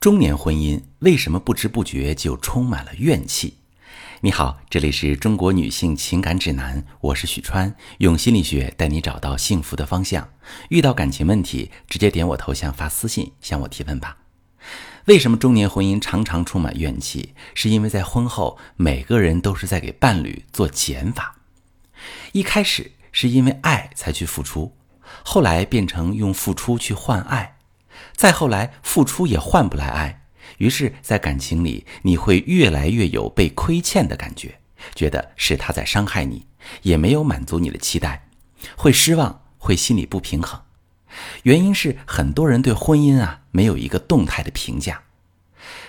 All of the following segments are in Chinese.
中年婚姻为什么不知不觉就充满了怨气？你好，这里是中国女性情感指南，我是许川，用心理学带你找到幸福的方向。遇到感情问题，直接点我头像发私信向我提问吧。为什么中年婚姻常常充满怨气？是因为在婚后，每个人都是在给伴侣做减法。一开始是因为爱才去付出，后来变成用付出去换爱。再后来，付出也换不来爱，于是，在感情里，你会越来越有被亏欠的感觉，觉得是他在伤害你，也没有满足你的期待，会失望，会心里不平衡。原因是很多人对婚姻啊没有一个动态的评价。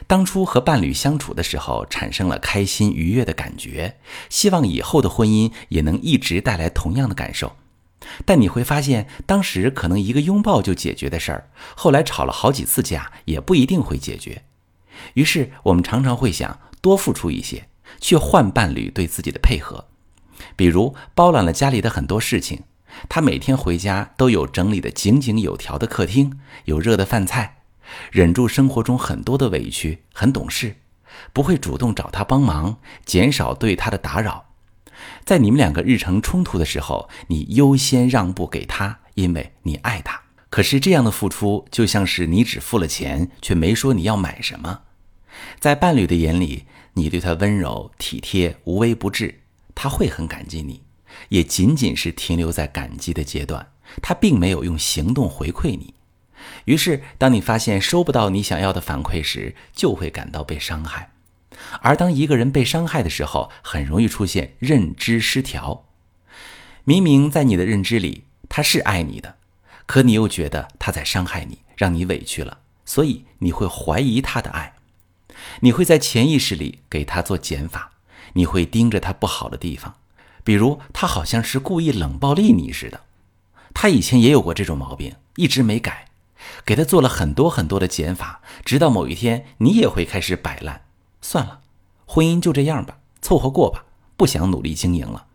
当初和伴侣相处的时候，产生了开心愉悦的感觉，希望以后的婚姻也能一直带来同样的感受。但你会发现，当时可能一个拥抱就解决的事儿，后来吵了好几次架，也不一定会解决。于是，我们常常会想多付出一些，去换伴侣对自己的配合。比如，包揽了家里的很多事情，他每天回家都有整理的井井有条的客厅，有热的饭菜，忍住生活中很多的委屈，很懂事，不会主动找他帮忙，减少对他的打扰。在你们两个日程冲突的时候，你优先让步给他，因为你爱他。可是这样的付出就像是你只付了钱，却没说你要买什么。在伴侣的眼里，你对他温柔体贴、无微不至，他会很感激你，也仅仅是停留在感激的阶段，他并没有用行动回馈你。于是，当你发现收不到你想要的反馈时，就会感到被伤害。而当一个人被伤害的时候，很容易出现认知失调。明明在你的认知里他是爱你的，可你又觉得他在伤害你，让你委屈了，所以你会怀疑他的爱。你会在潜意识里给他做减法，你会盯着他不好的地方，比如他好像是故意冷暴力你似的。他以前也有过这种毛病，一直没改，给他做了很多很多的减法，直到某一天你也会开始摆烂。算了，婚姻就这样吧，凑合过吧，不想努力经营了。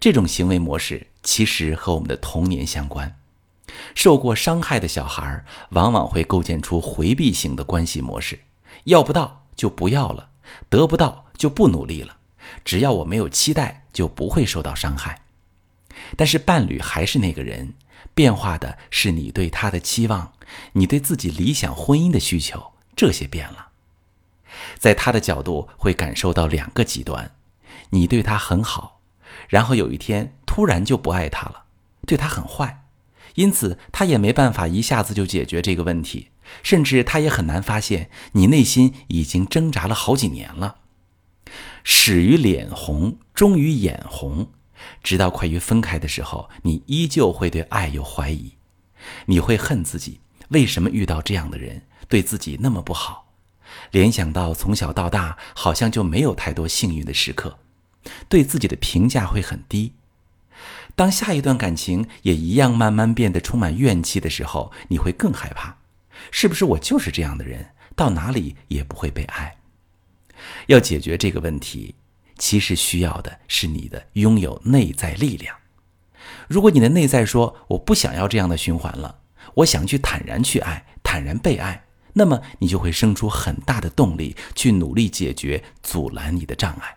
这种行为模式其实和我们的童年相关。受过伤害的小孩往往会构建出回避型的关系模式：要不到就不要了，得不到就不努力了。只要我没有期待，就不会受到伤害。但是伴侣还是那个人，变化的是你对他的期望，你对自己理想婚姻的需求，这些变了。在他的角度会感受到两个极端：你对他很好，然后有一天突然就不爱他了，对他很坏，因此他也没办法一下子就解决这个问题，甚至他也很难发现你内心已经挣扎了好几年了。始于脸红，终于眼红，直到快于分开的时候，你依旧会对爱有怀疑，你会恨自己为什么遇到这样的人，对自己那么不好。联想到从小到大好像就没有太多幸运的时刻，对自己的评价会很低。当下一段感情也一样慢慢变得充满怨气的时候，你会更害怕，是不是我就是这样的人，到哪里也不会被爱？要解决这个问题，其实需要的是你的拥有内在力量。如果你的内在说我不想要这样的循环了，我想去坦然去爱，坦然被爱。那么你就会生出很大的动力，去努力解决阻拦你的障碍。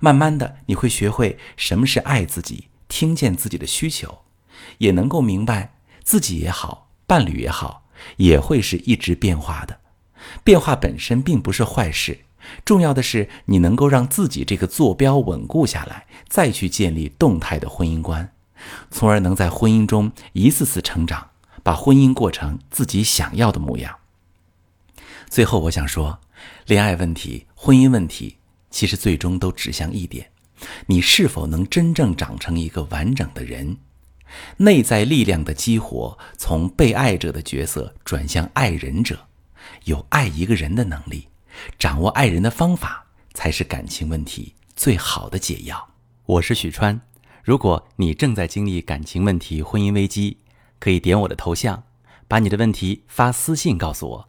慢慢的，你会学会什么是爱自己，听见自己的需求，也能够明白自己也好，伴侣也好，也会是一直变化的。变化本身并不是坏事，重要的是你能够让自己这个坐标稳固下来，再去建立动态的婚姻观，从而能在婚姻中一次次成长，把婚姻过成自己想要的模样。最后，我想说，恋爱问题、婚姻问题，其实最终都指向一点：你是否能真正长成一个完整的人？内在力量的激活，从被爱者的角色转向爱人者，有爱一个人的能力，掌握爱人的方法，才是感情问题最好的解药。我是许川，如果你正在经历感情问题、婚姻危机，可以点我的头像，把你的问题发私信告诉我。